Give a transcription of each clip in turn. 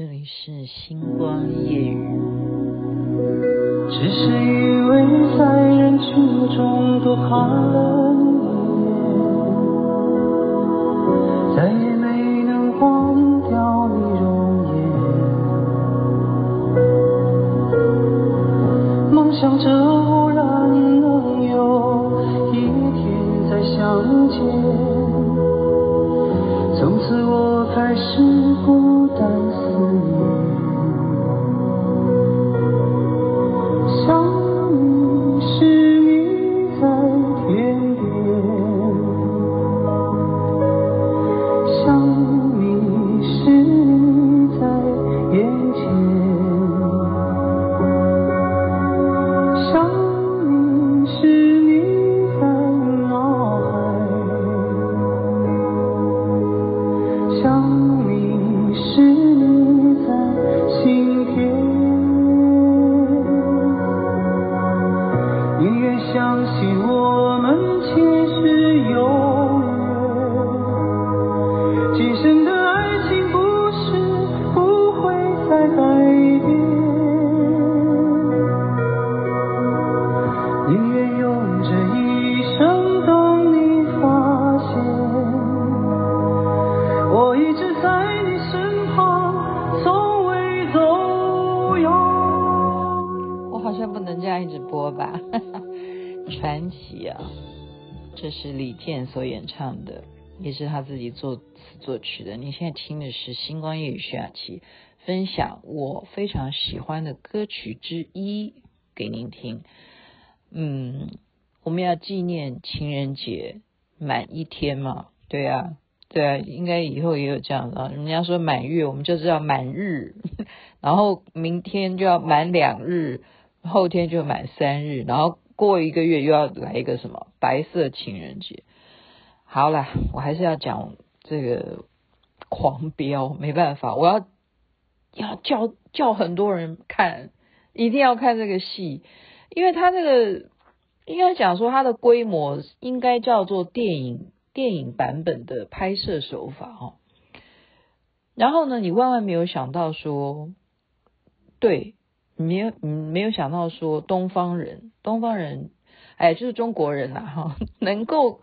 这里是星光夜语。只是因为在人群中多看了你一眼，再也没能忘掉你容颜。梦想着偶然能有一天再相见，从此我开始这是李健所演唱的，也是他自己作词作曲的。你现在听的是星光夜雨徐雅琪分享我非常喜欢的歌曲之一给您听。嗯，我们要纪念情人节满一天嘛？对啊，对啊，应该以后也有这样的。人家说满月，我们就知道满日，然后明天就要满两日，后天就满三日，然后。过一个月又要来一个什么白色情人节？好了，我还是要讲这个狂飙，没办法，我要要叫叫很多人看，一定要看这个戏，因为他这个应该讲说他的规模应该叫做电影电影版本的拍摄手法哦。然后呢，你万万没有想到说，对。没有，没有想到说东方人，东方人，哎，就是中国人呐，哈，能够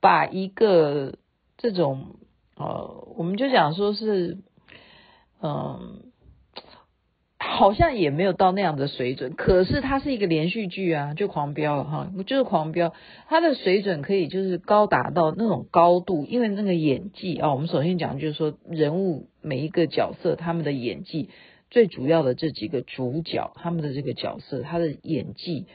把一个这种，呃，我们就讲说是，嗯、好像也没有到那样的水准，可是它是一个连续剧啊，就狂飙了哈，就是狂飙，它的水准可以就是高达到那种高度，因为那个演技啊，我们首先讲就是说人物每一个角色他们的演技。最主要的这几个主角，他们的这个角色，他的演技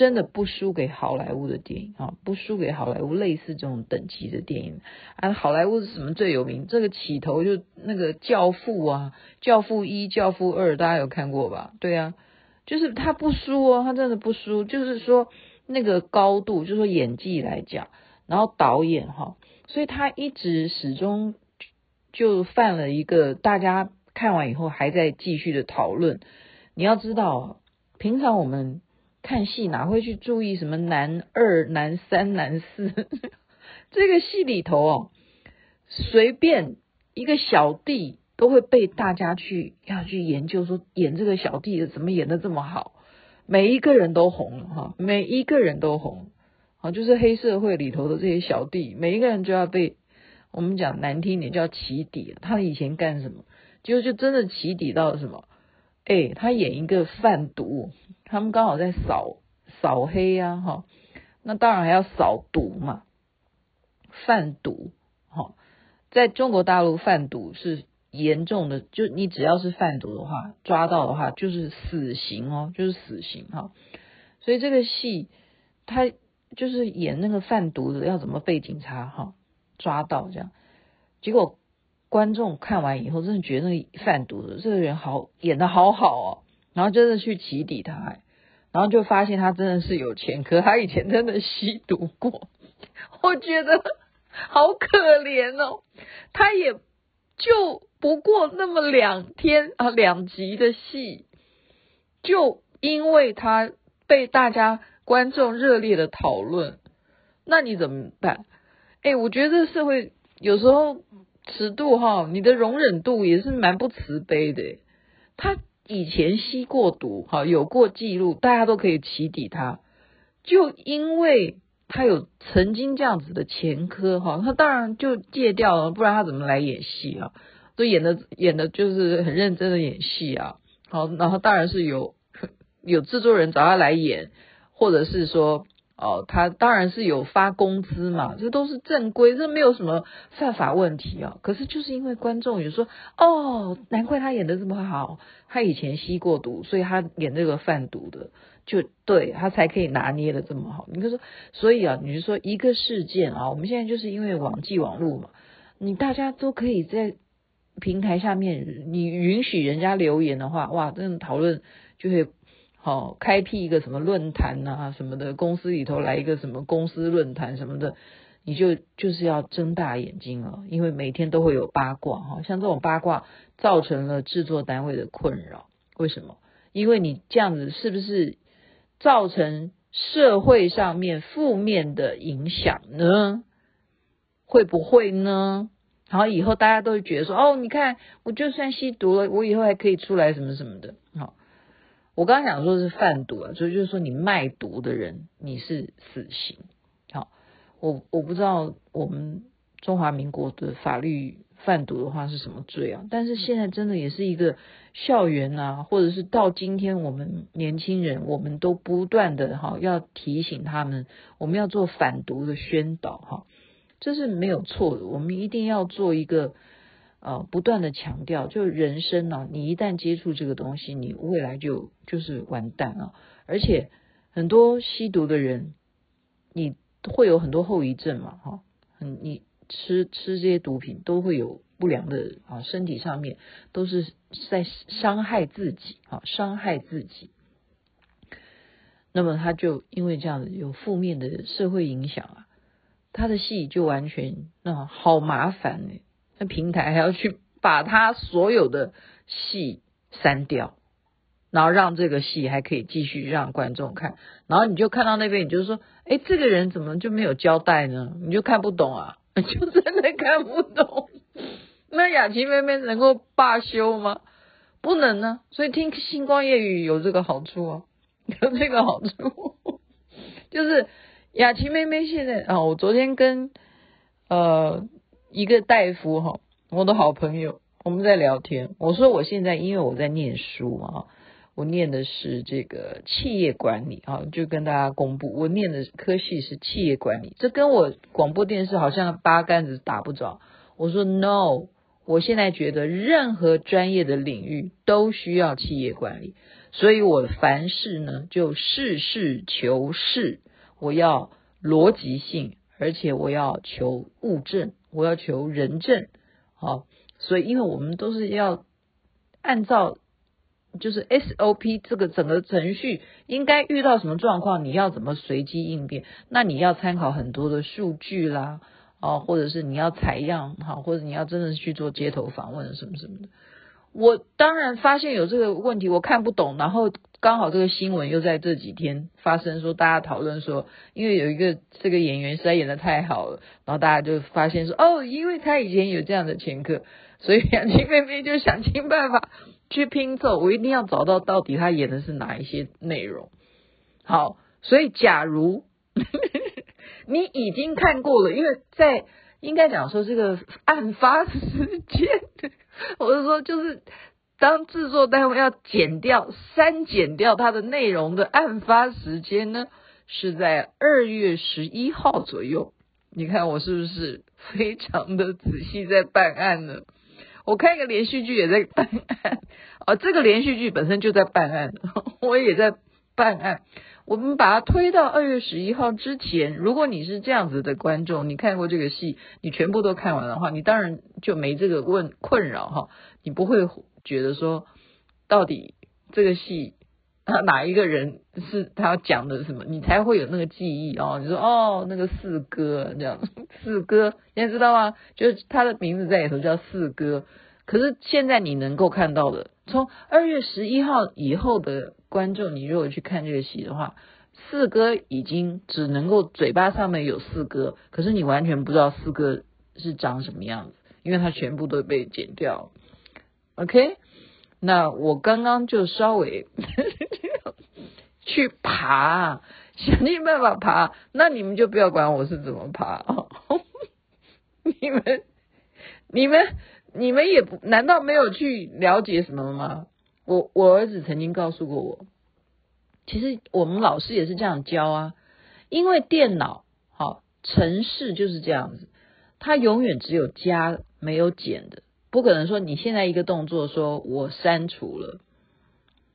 真的不输给好莱坞的电影啊，不输给好莱坞类似这种等级的电影啊。好莱坞是什么最有名？这个起头就那个《教父》啊，《教父一》《教父二》，大家有看过吧？对啊，就是他不输哦，他真的不输。就是说那个高度，就是说演技来讲，然后导演哈，所以他一直始终就犯了一个大家。看完以后还在继续的讨论。你要知道，平常我们看戏哪会去注意什么男二、男三、男四？这个戏里头哦，随便一个小弟都会被大家去要去研究，说演这个小弟怎么演的这么好？每一个人都红了哈，每一个人都红。好，就是黑社会里头的这些小弟，每一个人就要被我们讲难听点叫起底。他以前干什么？就就真的起底到了什么？哎，他演一个贩毒，他们刚好在扫扫黑呀，哈，那当然还要扫毒嘛。贩毒，哈，在中国大陆贩毒是严重的，就你只要是贩毒的话，抓到的话就是死刑哦，就是死刑哈。所以这个戏他就是演那个贩毒的，要怎么被警察哈抓到这样，结果。观众看完以后，真的觉得那个贩毒的这个人好演得好好哦，然后真的去起底他，然后就发现他真的是有前科，他以前真的吸毒过，我觉得好可怜哦。他也就不过那么两天啊，两集的戏，就因为他被大家观众热烈的讨论，那你怎么办？哎，我觉得这社会有时候。尺度哈，你的容忍度也是蛮不慈悲的。他以前吸过毒，哈，有过记录，大家都可以起底他。就因为他有曾经这样子的前科，哈，他当然就戒掉了，不然他怎么来演戏啊？都演的演的就是很认真的演戏啊。好，然后当然是有有制作人找他来演，或者是说。哦，他当然是有发工资嘛，这都是正规，这没有什么犯法问题啊。可是就是因为观众有说，哦，难怪他演的这么好，他以前吸过毒，所以他演这个贩毒的，就对他才可以拿捏的这么好。你就说，所以啊，你就说一个事件啊，我们现在就是因为网际网络嘛，你大家都可以在平台下面，你允许人家留言的话，哇，这种讨论就会。好，开辟一个什么论坛啊，什么的，公司里头来一个什么公司论坛什么的，你就就是要睁大眼睛了，因为每天都会有八卦哈，像这种八卦造成了制作单位的困扰。为什么？因为你这样子是不是造成社会上面负面的影响呢？会不会呢？然后以后大家都会觉得说，哦，你看，我就算吸毒了，我以后还可以出来什么什么的，好。我刚刚讲说是贩毒啊，所以就是说你卖毒的人你是死刑。好，我我不知道我们中华民国的法律贩毒的话是什么罪啊？但是现在真的也是一个校园啊，或者是到今天我们年轻人，我们都不断的哈要提醒他们，我们要做反毒的宣导哈，这是没有错的，我们一定要做一个。呃，不断的强调，就人生呢、啊，你一旦接触这个东西，你未来就就是完蛋了。而且很多吸毒的人，你会有很多后遗症嘛，哈，你吃吃这些毒品都会有不良的啊，身体上面都是在伤害自己啊，伤害自己。那么他就因为这样子有负面的社会影响啊，他的戏就完全那好麻烦呢。那平台还要去把他所有的戏删掉，然后让这个戏还可以继续让观众看，然后你就看到那边，你就说，哎，这个人怎么就没有交代呢？你就看不懂啊，就真的看不懂。那雅琪妹妹能够罢休吗？不能呢。所以听星光夜语有这个好处啊，有这个好处，就是雅琪妹妹现在啊，我昨天跟呃。一个大夫哈，我的好朋友，我们在聊天。我说我现在因为我在念书啊，我念的是这个企业管理啊，就跟大家公布，我念的科系是企业管理，这跟我广播电视好像八竿子打不着。我说 no，我现在觉得任何专业的领域都需要企业管理，所以我凡事呢就事事求是，我要逻辑性，而且我要求物证。我要求人证，好，所以因为我们都是要按照就是 SOP 这个整个程序应该遇到什么状况，你要怎么随机应变？那你要参考很多的数据啦，哦，或者是你要采样，哈，或者你要真的去做街头访问什么什么的。我当然发现有这个问题，我看不懂，然后刚好这个新闻又在这几天发生，说大家讨论说，因为有一个这个演员实在演得太好了，然后大家就发现说，哦，因为他以前有这样的前科，所以雅琪妹妹就想尽办法去拼凑，我一定要找到到底他演的是哪一些内容。好，所以假如 你已经看过了，因为在。应该讲说这个案发时间，我是说，就是当制作单位要剪掉、删减掉它的内容的案发时间呢，是在二月十一号左右。你看我是不是非常的仔细在办案呢？我看一个连续剧也在办案，啊，这个连续剧本身就在办案，我也在办案。我们把它推到二月十一号之前。如果你是这样子的观众，你看过这个戏，你全部都看完的话，你当然就没这个问困扰哈。你不会觉得说，到底这个戏哪一个人是他讲的什么，你才会有那个记忆哦。你说哦，那个四哥这样，四哥，你也知道吗？就是他的名字在里头叫四哥。可是现在你能够看到的，从二月十一号以后的。观众，你如果去看这个戏的话，四哥已经只能够嘴巴上面有四哥，可是你完全不知道四哥是长什么样子，因为他全部都被剪掉。OK，那我刚刚就稍微 去爬，想尽办法爬。那你们就不要管我是怎么爬哦，你们、你们、你们也不难道没有去了解什么吗？我我儿子曾经告诉过我，其实我们老师也是这样教啊，因为电脑好，程式就是这样子，它永远只有加没有减的。不可能说你现在一个动作说我删除了，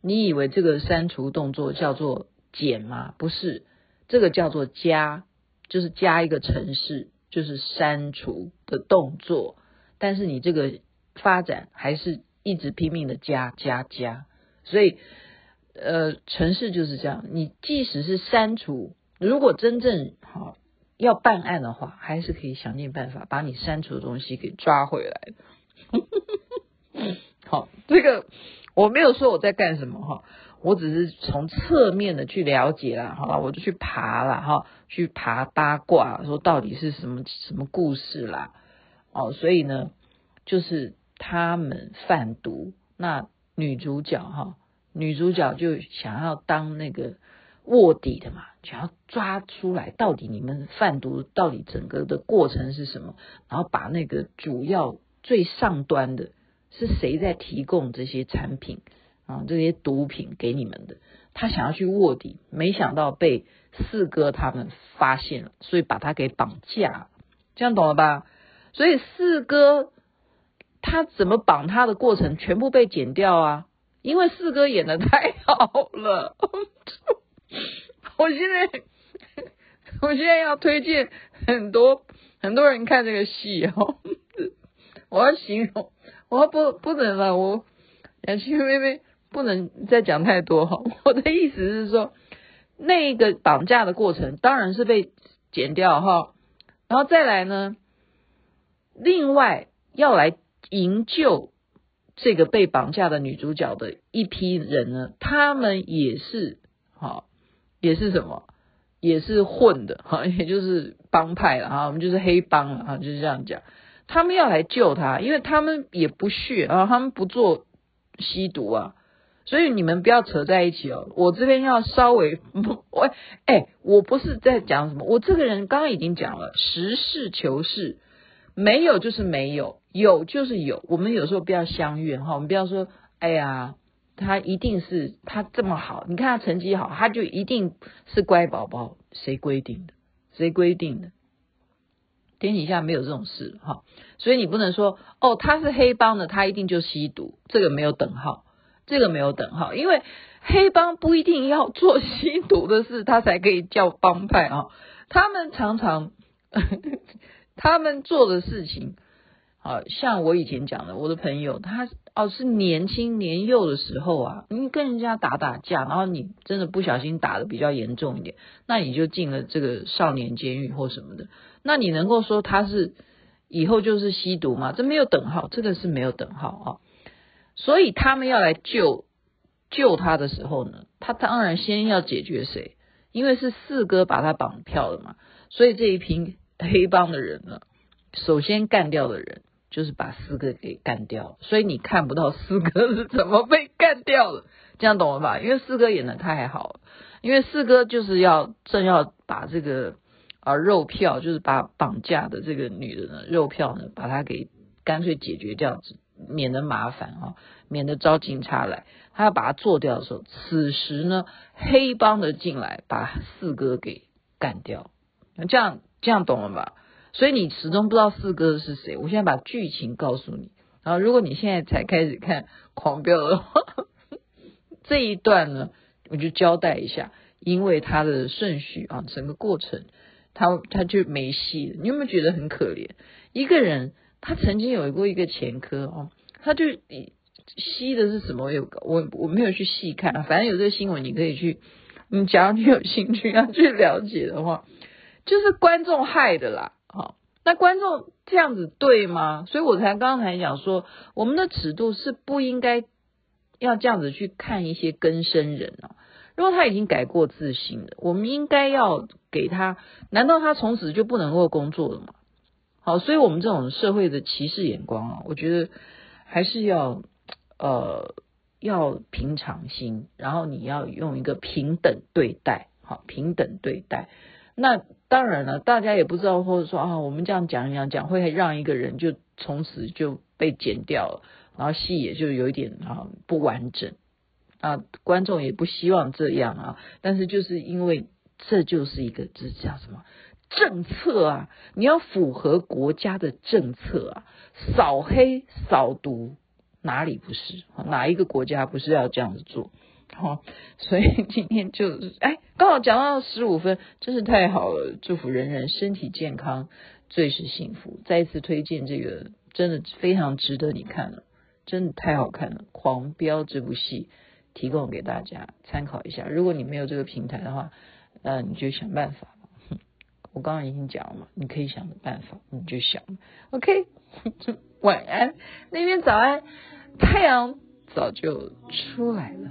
你以为这个删除动作叫做减吗？不是，这个叫做加，就是加一个程式，就是删除的动作。但是你这个发展还是一直拼命的加加加，所以呃，城市就是这样。你即使是删除，如果真正好要办案的话，还是可以想尽办法把你删除的东西给抓回来。好，这个我没有说我在干什么哈，我只是从侧面的去了解啦，好了，我就去爬了哈，去爬八卦，说到底是什么什么故事啦，哦，所以呢，就是他们贩毒，那女主角哈，女主角就想要当那个卧底的嘛，想要抓出来到底你们贩毒到底整个的过程是什么，然后把那个主要。最上端的是谁在提供这些产品啊？这些毒品给你们的？他想要去卧底，没想到被四哥他们发现了，所以把他给绑架。这样懂了吧？所以四哥他怎么绑他的过程全部被剪掉啊？因为四哥演的太好了。我现在我现在要推荐很多很多人看这个戏哦。我要形容，我不不能了，我雅琪妹妹不能再讲太多哈。我的意思是说，那个绑架的过程当然是被剪掉哈，然后再来呢，另外要来营救这个被绑架的女主角的一批人呢，他们也是哈，也是什么，也是混的 哈，也就是帮派了哈，我们就是黑帮了哈，就是这样讲。他们要来救他，因为他们也不屑啊，他们不做吸毒啊，所以你们不要扯在一起哦。我这边要稍微，我哎、我不是在讲什么，我这个人刚刚已经讲了，实事求是，没有就是没有，有就是有。我们有时候不要相怨哈，我们不要说，哎呀，他一定是他这么好，你看他成绩好，他就一定是乖宝宝，谁规定的？谁规定的？天底下没有这种事哈，所以你不能说哦，他是黑帮的，他一定就吸毒，这个没有等号，这个没有等号，因为黑帮不一定要做吸毒的事，他才可以叫帮派啊。他们常常他们做的事情，好像我以前讲的，我的朋友他哦是年轻年幼的时候啊，你跟人家打打架，然后你真的不小心打得比较严重一点，那你就进了这个少年监狱或什么的。那你能够说他是以后就是吸毒吗？这没有等号，这个是没有等号啊。所以他们要来救救他的时候呢，他当然先要解决谁？因为是四哥把他绑票的嘛。所以这一批黑帮的人呢，首先干掉的人就是把四哥给干掉。所以你看不到四哥是怎么被干掉的，这样懂了吧？因为四哥演的太好了，因为四哥就是要正要把这个。啊肉票就是把绑架的这个女的呢，肉票呢，把她给干脆解决掉，免得麻烦啊，免得招警察来。他要把她做掉的时候，此时呢，黑帮的进来把四哥给干掉。那这样这样懂了吧？所以你始终不知道四哥是谁。我现在把剧情告诉你。然后如果你现在才开始看《狂飙》的话，这一段呢，我就交代一下，因为它的顺序啊，整个过程。他他就没戏了，你有没有觉得很可怜？一个人他曾经有过一个前科哦，他就吸的是什么？有我我没有去细看，反正有这个新闻你可以去，你假如你有兴趣要去了解的话，就是观众害的啦。好，那观众这样子对吗？所以我才刚才讲说，我们的尺度是不应该要这样子去看一些更生人啊。如果他已经改过自新了，我们应该要给他。难道他从此就不能够工作了吗？好，所以我们这种社会的歧视眼光啊，我觉得还是要呃要平常心，然后你要用一个平等对待，好，平等对待。那当然了，大家也不知道，或者说啊，我们这样讲一讲讲，会让一个人就从此就被剪掉了，然后戏也就有一点啊不完整啊，观众也不希望这样啊，但是就是因为这就是一个这叫什么？政策啊，你要符合国家的政策啊，扫黑扫毒哪里不是？哪一个国家不是要这样子做？好，所以今天就哎，刚好讲到十五分，真是太好了！祝福人人身体健康，最是幸福。再一次推荐这个，真的非常值得你看了，真的太好看了，《狂飙》这部戏提供给大家参考一下。如果你没有这个平台的话，呃，你就想办法。我刚刚已经讲了嘛，你可以想的办法，你就想。OK，晚安，那边早安，太阳早就出来了。